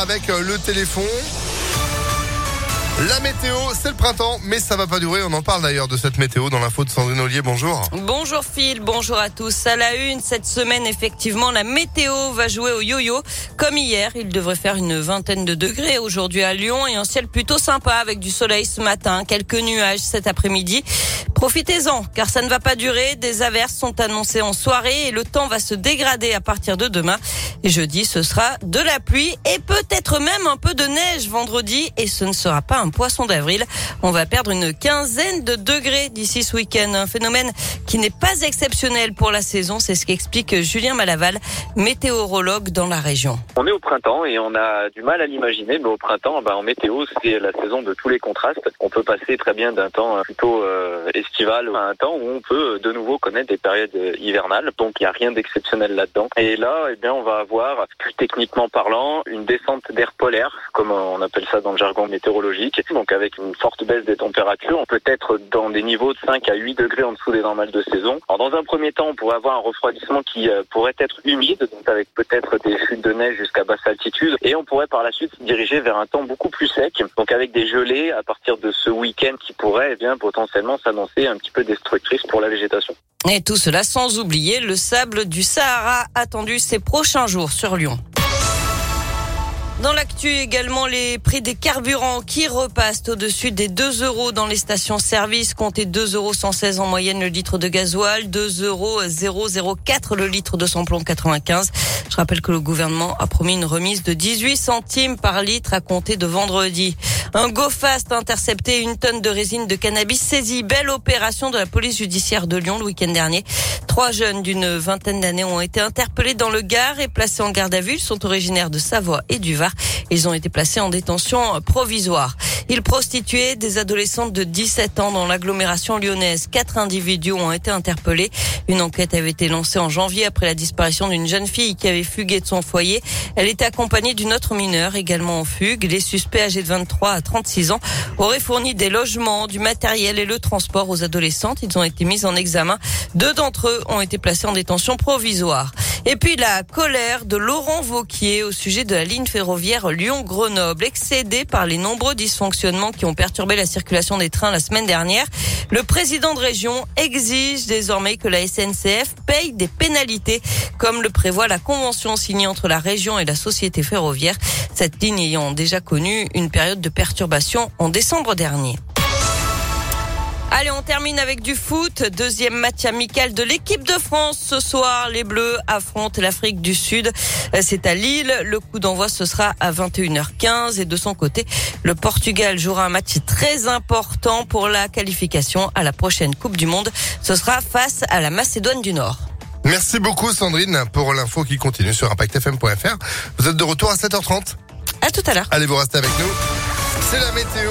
Avec euh, le téléphone. La météo, c'est le printemps, mais ça va pas durer. On en parle d'ailleurs de cette météo dans l'info de Sandrine Ollier. Bonjour. Bonjour Phil, bonjour à tous. À la une, cette semaine, effectivement, la météo va jouer au yo-yo. Comme hier, il devrait faire une vingtaine de degrés aujourd'hui à Lyon et un ciel plutôt sympa avec du soleil ce matin, quelques nuages cet après-midi. Profitez-en, car ça ne va pas durer. Des averses sont annoncées en soirée et le temps va se dégrader à partir de demain. Et jeudi, ce sera de la pluie et peut-être même un peu de neige vendredi et ce ne sera pas un poisson d'avril. On va perdre une quinzaine de degrés d'ici ce week-end. Un phénomène qui n'est pas exceptionnel pour la saison. C'est ce qu'explique Julien Malaval, météorologue dans la région. On est au printemps et on a du mal à l'imaginer, mais au printemps, ben, en météo, c'est la saison de tous les contrastes. On peut passer très bien d'un temps plutôt euh, estival à un temps où on peut de nouveau connaître des périodes hivernales. Donc il n'y a rien d'exceptionnel là-dedans. Et là, eh bien, on va avoir, plus techniquement parlant, une descente d'air polaire, comme on appelle ça dans le jargon météorologique donc avec une forte baisse des températures, on peut être dans des niveaux de 5 à 8 degrés en dessous des normales de saison. Dans un premier temps, on pourrait avoir un refroidissement qui euh, pourrait être humide, donc avec peut-être des chutes de neige jusqu'à basse altitude, et on pourrait par la suite se diriger vers un temps beaucoup plus sec, donc avec des gelées à partir de ce week-end qui pourrait eh bien potentiellement s'annoncer un petit peu destructrice pour la végétation. Et tout cela sans oublier le sable du Sahara attendu ces prochains jours sur Lyon. Dans l'actu également, les prix des carburants qui repassent au-dessus des 2 euros dans les stations-service. Comptez 2 euros 116 en moyenne le litre de gasoil, 2 euros 004 le litre de samplon 95. Je rappelle que le gouvernement a promis une remise de 18 centimes par litre à compter de vendredi. Un GoFast a intercepté une tonne de résine de cannabis saisie. Belle opération de la police judiciaire de Lyon le week-end dernier. Trois jeunes d'une vingtaine d'années ont été interpellés dans le Gard et placés en garde à vue. Ils sont originaires de Savoie et du Var. Ils ont été placés en détention provisoire. Ils prostituaient des adolescentes de 17 ans dans l'agglomération lyonnaise. Quatre individus ont été interpellés. Une enquête avait été lancée en janvier après la disparition d'une jeune fille qui avait fugué de son foyer. Elle était accompagnée d'une autre mineure également en fugue. Les suspects âgés de 23 à 36 ans auraient fourni des logements, du matériel et le transport aux adolescentes. Ils ont été mis en examen. Deux d'entre eux ont été placés en détention provisoire. Et puis la colère de Laurent Vauquier au sujet de la ligne ferroviaire Lyon-Grenoble, excédé par les nombreux dysfonctionnements qui ont perturbé la circulation des trains la semaine dernière. Le président de région exige désormais que la SNCF paye des pénalités, comme le prévoit la convention signée entre la région et la société ferroviaire, cette ligne ayant déjà connu une période de perturbation en décembre dernier. Allez, on termine avec du foot. Deuxième match amical de l'équipe de France ce soir. Les Bleus affrontent l'Afrique du Sud. C'est à Lille. Le coup d'envoi, ce sera à 21h15. Et de son côté, le Portugal jouera un match très important pour la qualification à la prochaine Coupe du Monde. Ce sera face à la Macédoine du Nord. Merci beaucoup Sandrine pour l'info qui continue sur impactfm.fr. Vous êtes de retour à 7h30 À tout à l'heure. Allez, vous restez avec nous. C'est la météo.